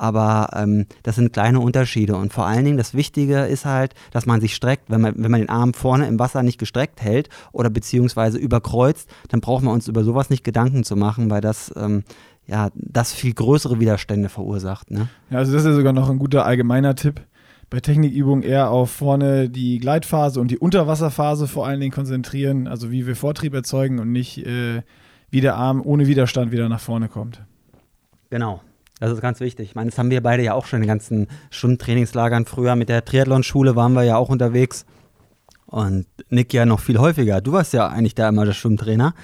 Aber ähm, das sind kleine Unterschiede. Und vor allen Dingen das Wichtige ist halt, dass man sich streckt. Wenn man, wenn man den Arm vorne im Wasser nicht gestreckt hält oder beziehungsweise überkreuzt, dann brauchen wir uns über sowas nicht Gedanken zu machen, weil das ähm, ja, das viel größere Widerstände verursacht. Ne?
Ja, also das ist ja sogar noch ein guter allgemeiner Tipp. Bei Technikübungen eher auf vorne die Gleitphase und die Unterwasserphase vor allen Dingen konzentrieren, also wie wir Vortrieb erzeugen und nicht äh, wie der Arm ohne Widerstand wieder nach vorne kommt.
Genau. Das ist ganz wichtig. Ich meine, das haben wir beide ja auch schon in den ganzen Stundentrainingslagern früher. Mit der Triathlon-Schule waren wir ja auch unterwegs. Und Nick ja noch viel häufiger. Du warst ja eigentlich da immer der Schwimmtrainer.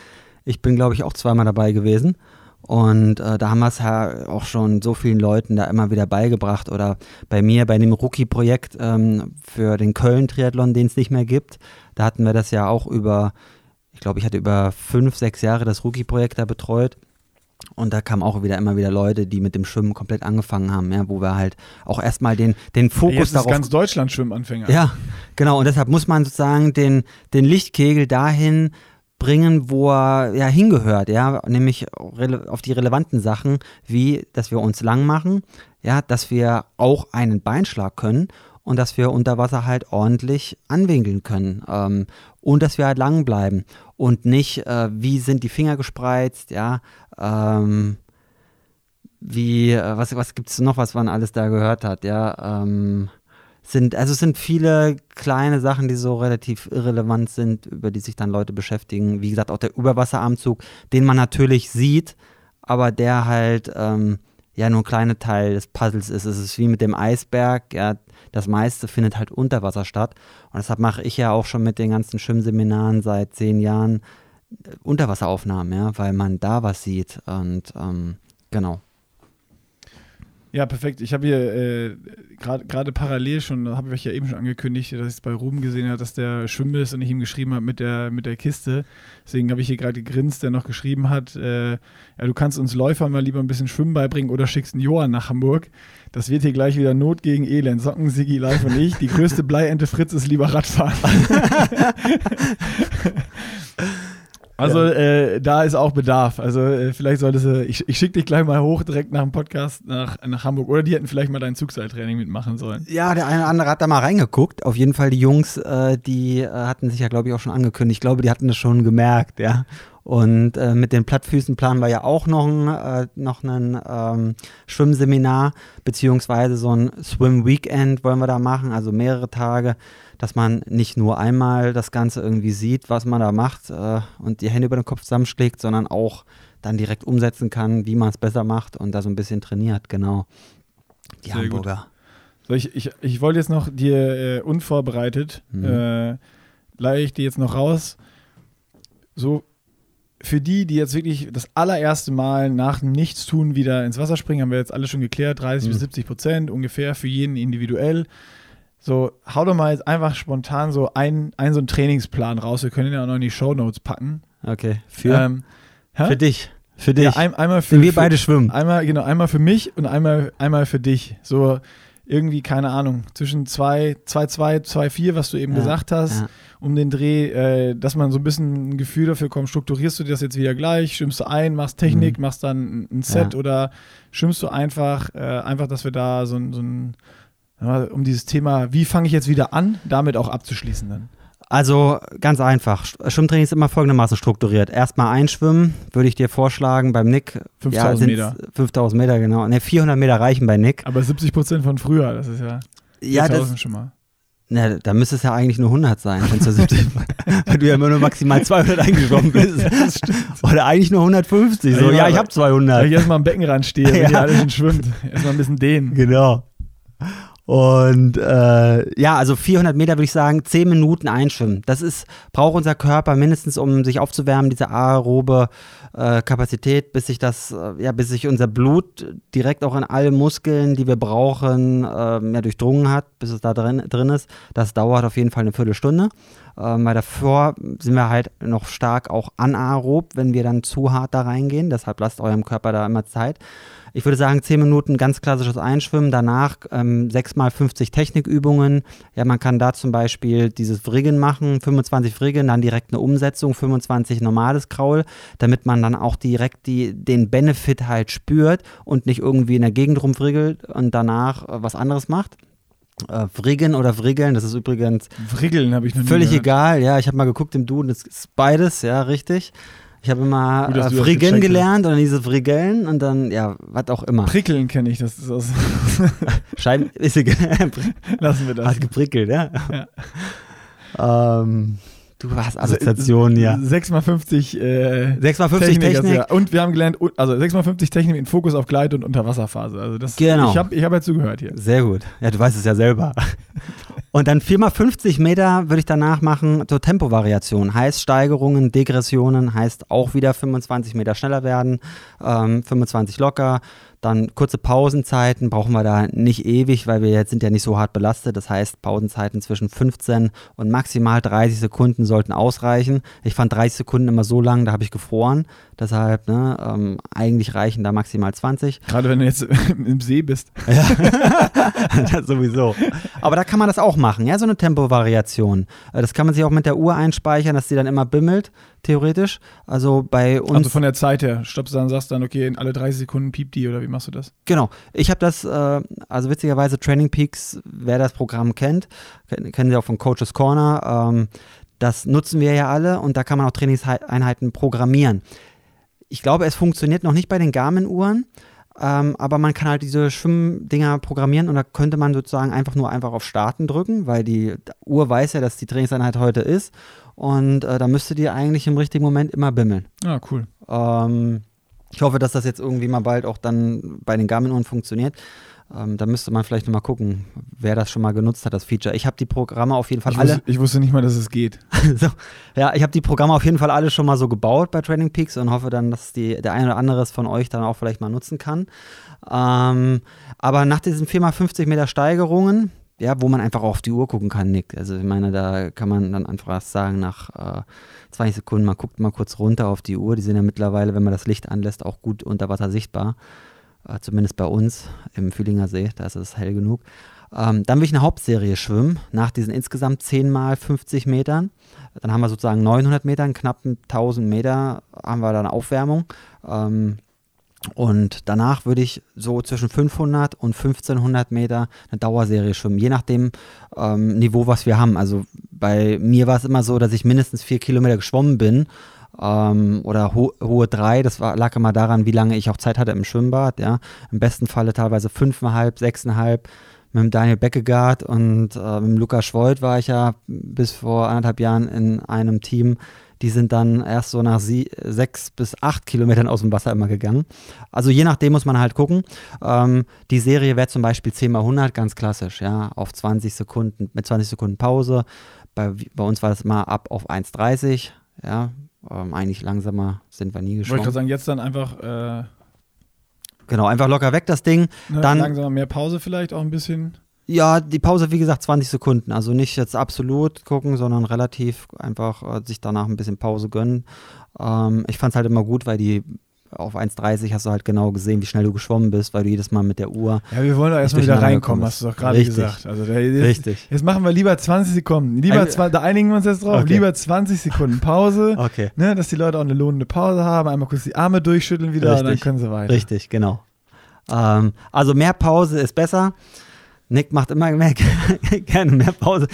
Ich bin, glaube ich, auch zweimal dabei gewesen. Und äh, da haben wir es ja auch schon so vielen Leuten da immer wieder beigebracht. Oder bei mir, bei dem Rookie-Projekt ähm, für den Köln-Triathlon, den es nicht mehr gibt, da hatten wir das ja auch über, ich glaube, ich hatte über fünf, sechs Jahre das Rookie-Projekt da betreut. Und da kamen auch wieder immer wieder Leute, die mit dem Schwimmen komplett angefangen haben, ja, wo wir halt auch erstmal den, den Fokus Jetzt darauf.
Ist ganz Deutschland Schwimmanfänger.
Ja, genau. Und deshalb muss man sozusagen den, den Lichtkegel dahin bringen, wo er ja hingehört, ja, nämlich auf die relevanten Sachen, wie dass wir uns lang machen, ja, dass wir auch einen Beinschlag können und dass wir unter Wasser halt ordentlich anwinkeln können ähm, und dass wir halt lang bleiben und nicht, äh, wie sind die Finger gespreizt, ja, ähm, wie, äh, was, was gibt es noch, was man alles da gehört hat, ja, ähm, sind, also es sind viele kleine Sachen, die so relativ irrelevant sind, über die sich dann Leute beschäftigen. Wie gesagt, auch der Überwasserarmzug, den man natürlich sieht, aber der halt ähm, ja nur ein kleiner Teil des Puzzles ist. Es ist wie mit dem Eisberg, ja, das meiste findet halt unter Wasser statt. Und deshalb mache ich ja auch schon mit den ganzen Schwimmseminaren seit zehn Jahren äh, Unterwasseraufnahmen, ja, weil man da was sieht. Und ähm, genau.
Ja, perfekt. Ich habe hier äh, gerade parallel schon, habe ich ja eben schon angekündigt, dass ich es bei Ruben gesehen habe, dass der schwimmen ist und ich ihm geschrieben habe mit der, mit der Kiste. Deswegen habe ich hier gerade gegrinst, der noch geschrieben hat, äh, ja, du kannst uns Läufer mal lieber ein bisschen Schwimmen beibringen oder schickst einen Johann nach Hamburg. Das wird hier gleich wieder Not gegen Elend. Socken, Sigi, Live und ich. Die größte Bleiente Fritz ist lieber Radfahren. [LAUGHS] Also äh, da ist auch Bedarf. Also äh, vielleicht solltest du, ich, ich schicke dich gleich mal hoch, direkt nach dem Podcast nach, nach Hamburg. Oder die hätten vielleicht mal dein Zugseiltraining mitmachen sollen.
Ja, der eine oder andere hat da mal reingeguckt. Auf jeden Fall die Jungs, äh, die äh, hatten sich ja, glaube ich, auch schon angekündigt. Ich glaube, die hatten das schon gemerkt, ja. Und äh, mit den Plattfüßen planen wir ja auch noch ein, äh, noch ein ähm, Schwimmseminar, beziehungsweise so ein Swim Weekend wollen wir da machen, also mehrere Tage, dass man nicht nur einmal das Ganze irgendwie sieht, was man da macht äh, und die Hände über den Kopf zusammenschlägt, sondern auch dann direkt umsetzen kann, wie man es besser macht und da so ein bisschen trainiert, genau.
Die Sehr Hamburger. So, ich, ich, ich wollte jetzt noch dir äh, unvorbereitet, mhm. äh, leihe ich dir jetzt noch raus. So, für die, die jetzt wirklich das allererste Mal nach Nichtstun wieder ins Wasser springen, haben wir jetzt alle schon geklärt, 30 mhm. bis 70 Prozent ungefähr für jeden individuell. So, hau doch mal jetzt einfach spontan so einen, einen so einen Trainingsplan raus. Wir können ihn ja auch noch in die Show Notes packen.
Okay, für, ähm, für dich. Für dich. Ja,
ein, einmal für,
wir beide schwimmen.
Einmal, genau, einmal für mich und einmal, einmal für dich. So, irgendwie, keine Ahnung, zwischen 2, 2, 2, 2, 4, was du eben ja, gesagt hast, ja. um den Dreh, äh, dass man so ein bisschen ein Gefühl dafür kommt, strukturierst du das jetzt wieder gleich, schwimmst du ein, machst Technik, mhm. machst dann ein Set ja. oder schwimmst du einfach, äh, einfach, dass wir da so, so ein, um dieses Thema, wie fange ich jetzt wieder an, damit auch abzuschließen dann.
Also ganz einfach. Schwimmtraining ist immer folgendermaßen strukturiert. Erstmal einschwimmen, würde ich dir vorschlagen beim Nick.
5000 ja, Meter.
5000 Meter, genau. Ne, 400 Meter reichen bei Nick.
Aber 70 Prozent von früher, das ist ja.
Ja, das, schon mal. Na, da müsste es ja eigentlich nur 100 sein, wenn du, 70, [LAUGHS] wenn du ja immer nur maximal 200 eingeschwommen bist. [LAUGHS] Oder eigentlich nur 150. So, ja, ich habe 200.
Wenn ich erstmal am Beckenrand stehe, wenn ja. ihr alle schon schwimmt. Erstmal ein bisschen dehnen.
Genau. Und äh, ja, also 400 Meter würde ich sagen, 10 Minuten einschwimmen. Das ist, braucht unser Körper mindestens, um sich aufzuwärmen, diese aerobe äh, Kapazität, bis sich das, äh, ja, bis sich unser Blut direkt auch in alle Muskeln, die wir brauchen, äh, ja, durchdrungen hat, bis es da drin, drin ist. Das dauert auf jeden Fall eine Viertelstunde. Ähm, weil davor sind wir halt noch stark auch anaerob, wenn wir dann zu hart da reingehen. Deshalb lasst eurem Körper da immer Zeit. Ich würde sagen, 10 Minuten ganz klassisches Einschwimmen, danach ähm, 6 mal 50 Technikübungen. Ja, man kann da zum Beispiel dieses Vriggen machen, 25 Vriggen, dann direkt eine Umsetzung, 25 normales Kraul, damit man dann auch direkt die, den Benefit halt spürt und nicht irgendwie in der Gegend rumfriggelt und danach äh, was anderes macht. Äh, Vriggen oder Vriggeln, das ist übrigens
Vriggeln habe ich noch
Völlig egal, ja, ich habe mal geguckt im Duden, das ist beides, ja, richtig. Ich habe immer Gut, äh, Friggen gelernt und dann diese Frigellen und dann, ja, was auch immer.
Prickeln kenne ich, das ist aus. [LAUGHS]
Schein, ist egal. [LAUGHS]
Lassen wir das.
Hat geprickelt, ja. ja. Ähm, du hast Assoziationen, ja.
6x50
äh, 6x50 Technik. Technik. Also,
ja. Und wir haben gelernt, also 6x50 Technik mit Fokus auf Gleit- und Unterwasserphase. Also das,
genau.
Ich habe ich hab ja zugehört hier.
Sehr gut. Ja, du weißt es ja selber. Und dann 4x50 Meter würde ich danach machen, so Tempovariationen. Heißt Steigerungen, Degressionen, heißt auch wieder 25 Meter schneller werden, ähm, 25 locker, dann kurze Pausenzeiten brauchen wir da nicht ewig, weil wir jetzt sind ja nicht so hart belastet. Das heißt, Pausenzeiten zwischen 15 und maximal 30 Sekunden sollten ausreichen. Ich fand 30 Sekunden immer so lang, da habe ich gefroren. Deshalb, ne, ähm, eigentlich reichen da maximal 20.
Gerade wenn du jetzt [LAUGHS] im See bist. [LAUGHS]
Ja, sowieso. Aber da kann man das auch machen, ja, so eine Tempovariation. Äh, das kann man sich auch mit der Uhr einspeichern, dass die dann immer bimmelt theoretisch. Also bei uns. Also
von der Zeit her, stoppst du dann, sagst dann, okay, in alle 30 Sekunden piept die oder wie machst du das?
Genau. Ich habe das, äh, also witzigerweise Training Peaks, wer das Programm kennt, kennen Sie auch von Coaches Corner. Ähm, das nutzen wir ja alle und da kann man auch Trainingseinheiten programmieren. Ich glaube, es funktioniert noch nicht bei den Garmin-Uhren. Ähm, aber man kann halt diese Schwimmdinger programmieren und da könnte man sozusagen einfach nur einfach auf Starten drücken, weil die Uhr weiß ja, dass die Trainingseinheit heute ist und äh, da müsste die eigentlich im richtigen Moment immer bimmeln.
Ah, cool.
Ähm, ich hoffe, dass das jetzt irgendwie mal bald auch dann bei den Garmin-Uhren funktioniert. Ähm, da müsste man vielleicht mal gucken, wer das schon mal genutzt hat, das Feature. Ich habe die Programme auf jeden Fall
ich
alle.
Wusste, ich wusste nicht mal, dass es geht. [LAUGHS]
so, ja, ich habe die Programme auf jeden Fall alle schon mal so gebaut bei Training Peaks und hoffe dann, dass die, der eine oder andere von euch dann auch vielleicht mal nutzen kann. Ähm, aber nach diesen 4x50 Meter Steigerungen, ja, wo man einfach auf die Uhr gucken kann, Nick. Also ich meine, da kann man dann einfach sagen, nach äh, 20 Sekunden, man guckt mal kurz runter auf die Uhr. Die sind ja mittlerweile, wenn man das Licht anlässt, auch gut unter Wasser sichtbar. Äh, zumindest bei uns im Fühlinger See, da ist es hell genug. Ähm, dann will ich eine Hauptserie schwimmen, nach diesen insgesamt 10 mal 50 Metern. Dann haben wir sozusagen 900 Meter, knapp 1000 Meter haben wir dann Aufwärmung. Ähm, und danach würde ich so zwischen 500 und 1500 Meter eine Dauerserie schwimmen, je nachdem ähm, Niveau, was wir haben. Also bei mir war es immer so, dass ich mindestens vier Kilometer geschwommen bin ähm, oder ho hohe drei. Das war, lag immer daran, wie lange ich auch Zeit hatte im Schwimmbad. Ja. Im besten Falle teilweise fünfeinhalb, sechseinhalb. Mit dem Daniel Beckegaard und äh, mit dem Lukas Schwold war ich ja bis vor anderthalb Jahren in einem Team die sind dann erst so nach sie, sechs bis acht Kilometern aus dem Wasser immer gegangen. Also je nachdem muss man halt gucken. Ähm, die Serie wäre zum Beispiel 10 mal 100 ganz klassisch, ja, auf 20 Sekunden, mit 20 Sekunden Pause. Bei, bei uns war das immer ab auf 1,30, ja. Ähm, eigentlich langsamer sind wir nie geschwommen.
Wollte ich sagen, jetzt dann einfach. Äh,
genau, einfach locker weg das Ding.
Ne,
dann
langsamer mehr Pause vielleicht auch ein bisschen.
Ja, die Pause, wie gesagt, 20 Sekunden. Also nicht jetzt absolut gucken, sondern relativ einfach äh, sich danach ein bisschen Pause gönnen. Ähm, ich fand es halt immer gut, weil die auf 1,30 hast du halt genau gesehen, wie schnell du geschwommen bist, weil du jedes Mal mit der Uhr.
Ja, wir wollen da erstmal wieder reinkommen, hast du doch gerade gesagt. Also der, jetzt,
Richtig.
Jetzt machen wir lieber 20 Sekunden. Lieber
Ein,
zwei, da einigen wir uns jetzt drauf.
Okay.
Lieber 20 Sekunden Pause.
Okay.
Ne, dass die Leute auch eine lohnende Pause haben. Einmal kurz die Arme durchschütteln wieder
Richtig.
und dann können sie weiter.
Richtig, genau. Ähm, also mehr Pause ist besser. Nick macht immer mehr, [LAUGHS] gerne mehr Pause.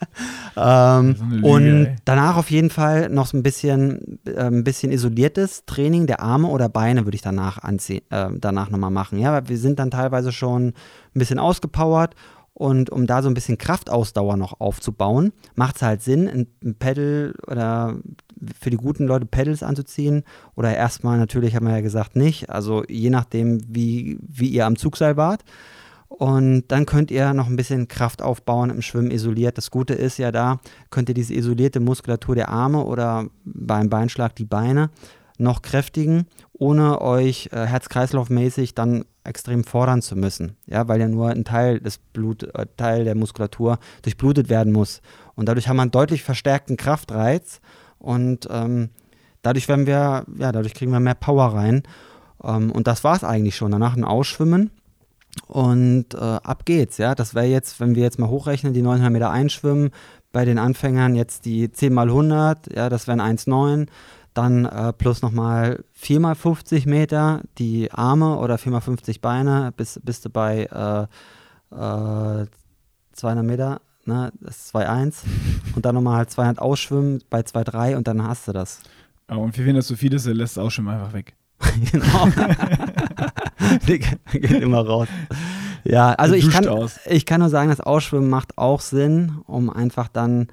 [LAUGHS] ähm,
Lüge,
und
ey.
danach auf jeden Fall noch so ein bisschen, äh, ein bisschen isoliertes Training der Arme oder Beine würde ich danach anziehen, äh, danach nochmal machen. Ja, weil wir sind dann teilweise schon ein bisschen ausgepowert und um da so ein bisschen Kraftausdauer noch aufzubauen, macht es halt Sinn, ein, ein Pedal oder für die guten Leute Pedals anzuziehen oder erstmal natürlich haben wir ja gesagt nicht, also je nachdem wie, wie ihr am Zugseil wart. Und dann könnt ihr noch ein bisschen Kraft aufbauen im Schwimmen isoliert. Das Gute ist ja da, könnt ihr diese isolierte Muskulatur der Arme oder beim Beinschlag die Beine noch kräftigen, ohne euch äh, herz-kreislauf-mäßig dann extrem fordern zu müssen. Ja, weil ja nur ein Teil des Blut, äh, Teil der Muskulatur durchblutet werden muss. Und dadurch haben wir einen deutlich verstärkten Kraftreiz und ähm, dadurch werden wir, ja, dadurch kriegen wir mehr Power rein. Ähm, und das war es eigentlich schon. Danach ein Ausschwimmen und äh, ab geht's, ja. Das wäre jetzt, wenn wir jetzt mal hochrechnen, die 900 Meter einschwimmen, bei den Anfängern jetzt die 10 mal 100, ja, das wären 1,9. Dann äh, plus nochmal 4 mal 50 Meter die Arme oder 4 mal 50 Beine, bis, bist du bei äh, äh, 200 Meter, ne, das ist 2,1. [LAUGHS] Und dann nochmal halt 200 ausschwimmen bei 2,3 und dann hast du das.
Ja, und wir finden das so viel ist, der lässt es auch schon einfach weg. [LAUGHS]
genau. [LAUGHS] [LAUGHS] Geht immer raus. Ja, also ich kann,
aus.
ich kann nur sagen, das Ausschwimmen macht auch Sinn, um einfach dann,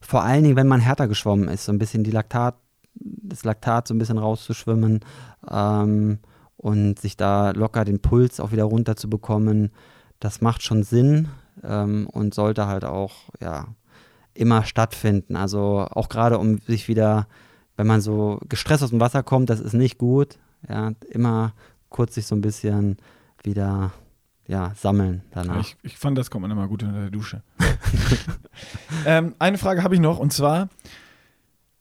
vor allen Dingen, wenn man härter geschwommen ist, so ein bisschen die Laktat, das Laktat so ein bisschen rauszuschwimmen ähm, und sich da locker den Puls auch wieder runter zu bekommen. Das macht schon Sinn ähm, und sollte halt auch, ja, immer stattfinden. Also auch gerade um sich wieder, wenn man so gestresst aus dem Wasser kommt, das ist nicht gut. Ja, immer kurz sich so ein bisschen wieder ja, sammeln danach.
Ich, ich fand, das kommt man immer gut unter der Dusche. [LAUGHS] ähm, eine Frage habe ich noch und zwar: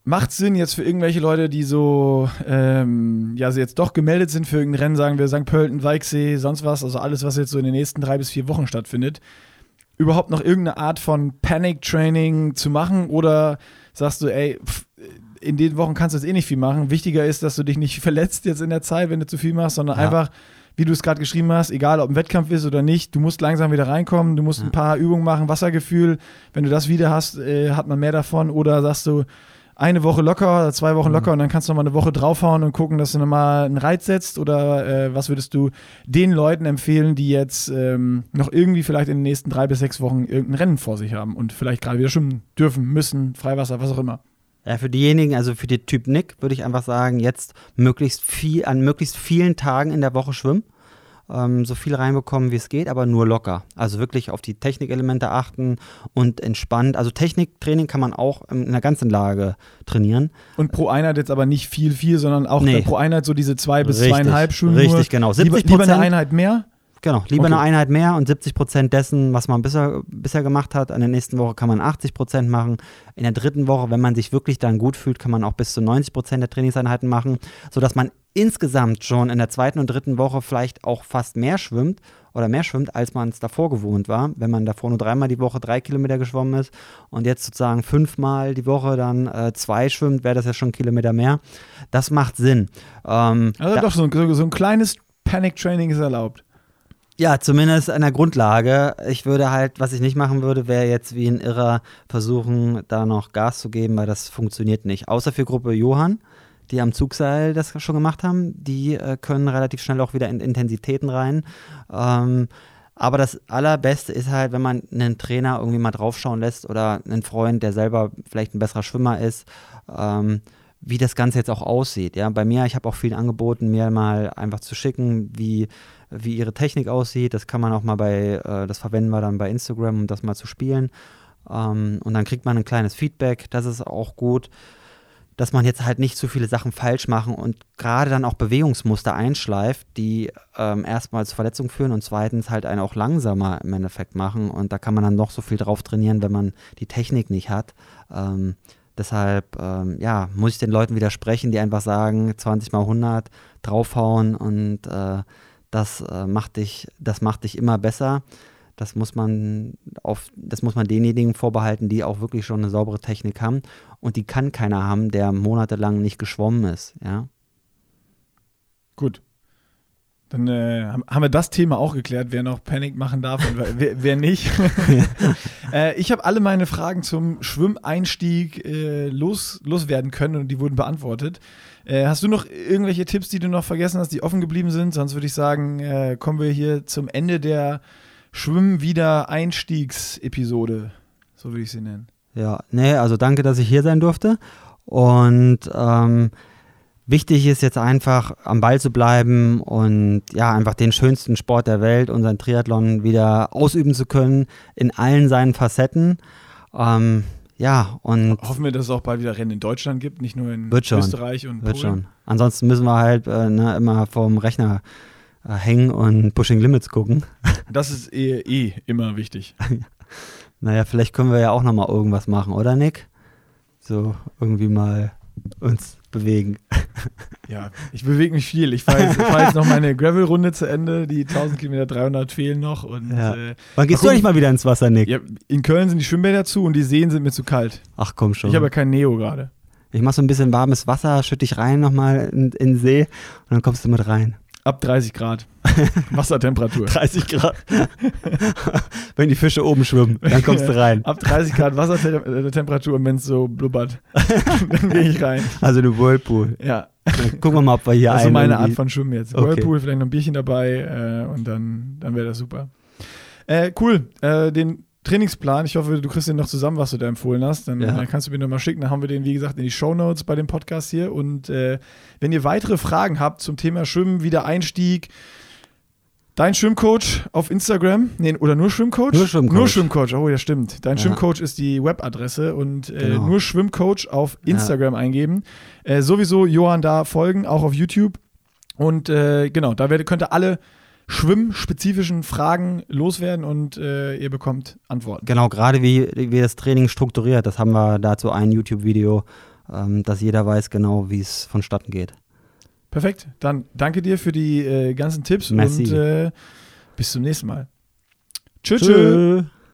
Macht Sinn jetzt für irgendwelche Leute, die so, ähm, ja, sie jetzt doch gemeldet sind für irgendein Rennen, sagen wir St. Pölten, Weichsee, sonst was, also alles, was jetzt so in den nächsten drei bis vier Wochen stattfindet, überhaupt noch irgendeine Art von Panic-Training zu machen oder sagst du, ey, pff, in den Wochen kannst du jetzt eh nicht viel machen. Wichtiger ist, dass du dich nicht [LAUGHS] verletzt jetzt in der Zeit, wenn du zu viel machst, sondern
Ja.
einfach, wie du es gerade geschrieben hast, egal ob ein Wettkampf ist oder nicht, du musst langsam wieder reinkommen, du musst ein paar Übungen machen, Wassergefühl. Wenn du das wieder hast, äh, hat man mehr davon. Oder sagst du, eine Woche locker oder zwei
Mhm.
Wochen locker und dann kannst du nochmal eine Woche draufhauen und gucken, dass du nochmal einen Reiz setzt? Oder äh, was würdest du den Leuten empfehlen, die jetzt ähm, noch irgendwie vielleicht in den nächsten drei bis sechs Wochen irgendein Rennen vor sich haben und vielleicht gerade wieder schwimmen dürfen, müssen, Freiwasser, was auch immer?
Ja, für diejenigen, also für den Typ Nick, würde ich einfach sagen, jetzt möglichst viel, an möglichst vielen Tagen in der Woche schwimmen. Ähm, so viel reinbekommen, wie es geht, aber nur locker. Also wirklich auf die Technikelemente achten und entspannt. Also Techniktraining kann man auch in einer ganzen Lage trainieren.
Und pro Einheit jetzt aber nicht viel, viel, sondern auch
Nee.
pro Einheit so diese zwei bis
Richtig,
zweieinhalb Stunden.
richtig, genau.
Lieber,
70
lieber eine Einheit mehr.
Genau, lieber
Okay.
eine Einheit mehr und 70 Prozent dessen, was man bisher, bisher gemacht hat. In der nächsten Woche kann man 80 Prozent machen. In der dritten Woche, wenn man sich wirklich dann gut fühlt, kann man auch bis zu 90 Prozent der Trainingseinheiten machen, sodass man insgesamt schon in der zweiten und dritten Woche vielleicht auch fast mehr schwimmt oder mehr schwimmt, als man es davor gewohnt war. Wenn man davor nur dreimal die Woche drei Kilometer geschwommen ist und jetzt sozusagen fünfmal die Woche dann äh, zwei schwimmt, wäre das ja schon Kilometer mehr. Das macht Sinn.
Ähm, also doch, so ein, so ein kleines Panic Training ist erlaubt.
Ja, zumindest an der Grundlage. Ich würde halt, was ich nicht machen würde, wäre jetzt wie ein Irrer versuchen, da noch Gas zu geben, weil das funktioniert nicht. Außer für Gruppe Johann, die am Zugseil das schon gemacht haben. Die äh, können relativ schnell auch wieder in Intensitäten rein. Ähm, aber das Allerbeste ist halt, wenn man einen Trainer irgendwie mal draufschauen lässt oder einen Freund, der selber vielleicht ein besserer Schwimmer ist. Ähm, wie das Ganze jetzt auch aussieht. Ja, bei mir, ich habe auch viel angeboten, mir mal einfach zu schicken, wie, wie ihre Technik aussieht. Das kann man auch mal bei, äh, das verwenden wir dann bei Instagram, um das mal zu spielen. Ähm, und dann kriegt man ein kleines Feedback. Das ist auch gut, dass man jetzt halt nicht zu viele Sachen falsch machen und gerade dann auch Bewegungsmuster einschleift, die ähm, erstmal zu Verletzungen führen und zweitens halt einen auch langsamer im Endeffekt machen. Und da kann man dann noch so viel drauf trainieren, wenn man die Technik nicht hat. Ähm, Deshalb, ähm, ja, muss ich den Leuten widersprechen, die einfach sagen, 20 mal 100 draufhauen und äh, das, äh, macht dich, das macht dich immer besser. Das muss man auf, das muss man denjenigen vorbehalten, die auch wirklich schon eine saubere Technik haben. Und die kann keiner haben, der monatelang nicht geschwommen ist, ja.
Gut. Dann äh, haben wir das Thema auch geklärt, wer noch Panik machen darf und wer, wer nicht. [LAUGHS] äh, ich habe alle meine Fragen zum Schwimmeinstieg äh, los, loswerden können und die wurden beantwortet. Äh, hast du noch irgendwelche Tipps, die du noch vergessen hast, die offen geblieben sind? Sonst würde ich sagen, äh, kommen wir hier zum Ende der Schwimm-Wieder-Einstiegs-Episode. So würde ich sie nennen.
Ja, nee, also danke, dass ich hier sein durfte. Und ähm, Wichtig ist jetzt einfach am Ball zu bleiben und ja, einfach den schönsten Sport der Welt, unseren Triathlon wieder ausüben zu können in allen seinen Facetten. Ähm, ja, und.
Hoffen wir, dass es auch bald wieder Rennen in Deutschland gibt, nicht nur in
Österreich und wird Polen. Schon. Ansonsten müssen wir halt äh, ne, immer vorm Rechner äh, hängen und Pushing Limits gucken. [LAUGHS]
Das ist eh, eh immer wichtig. [LAUGHS]
naja, vielleicht können wir ja auch nochmal irgendwas machen, oder Nick? So irgendwie mal uns bewegen.
Ja, ich bewege mich viel. Ich fahre jetzt, fahr jetzt, noch meine Gravel-Runde zu Ende. Die 1000 Kilometer 300 fehlen noch. Und,
ja. äh, Wann gehst du nicht mal wieder ins Wasser, Nick? Ja,
in Köln sind die Schwimmbäder zu und die Seen sind mir zu kalt.
Ach komm schon.
Ich habe ja kein Neo gerade.
Ich mache so ein bisschen warmes Wasser, schütte dich rein nochmal in, in den See und dann kommst du mit rein.
Ab 30 Grad. [LAUGHS] Wassertemperatur.
30 Grad. [LAUGHS] wenn die Fische oben schwimmen, dann kommst du rein.
Ab 30 Grad Wassertemperatur und wenn es so blubbert, [LAUGHS] dann gehe ich rein.
Also eine Whirlpool.
Ja.
Dann gucken wir mal, ob wir hier
ist meine Art von Schwimmen jetzt. Okay. Whirlpool, vielleicht noch ein Bierchen dabei äh, und dann, dann wäre das super. Äh, cool. Äh, den Trainingsplan. Ich hoffe, du kriegst den noch zusammen, was du da empfohlen hast. Dann, ja. dann kannst du mir nochmal schicken. Dann haben wir den, wie gesagt, in die Show Notes bei dem Podcast hier. Und äh, wenn ihr weitere Fragen habt zum Thema Schwimmen, Wiedereinstieg, Dein Schwimmcoach auf Instagram? Nee, oder nur Schwimmcoach?
Nur Schwimmcoach.
Nur Schwimmcoach, oh ja, stimmt. Dein ja. Schwimmcoach ist die Webadresse und äh, genau. nur Schwimmcoach auf Instagram ja. eingeben. Äh, sowieso Johann da folgen, auch auf YouTube. Und äh, genau, da könnt ihr alle schwimmspezifischen Fragen loswerden und äh, ihr bekommt Antworten.
Genau, gerade wie, wie das Training strukturiert, das haben wir dazu ein YouTube-Video, ähm, dass jeder weiß genau, wie es vonstatten geht.
Perfekt, dann danke dir für die äh, ganzen Tipps
Messi.
und äh, bis zum nächsten Mal. Tschüss. Tschö.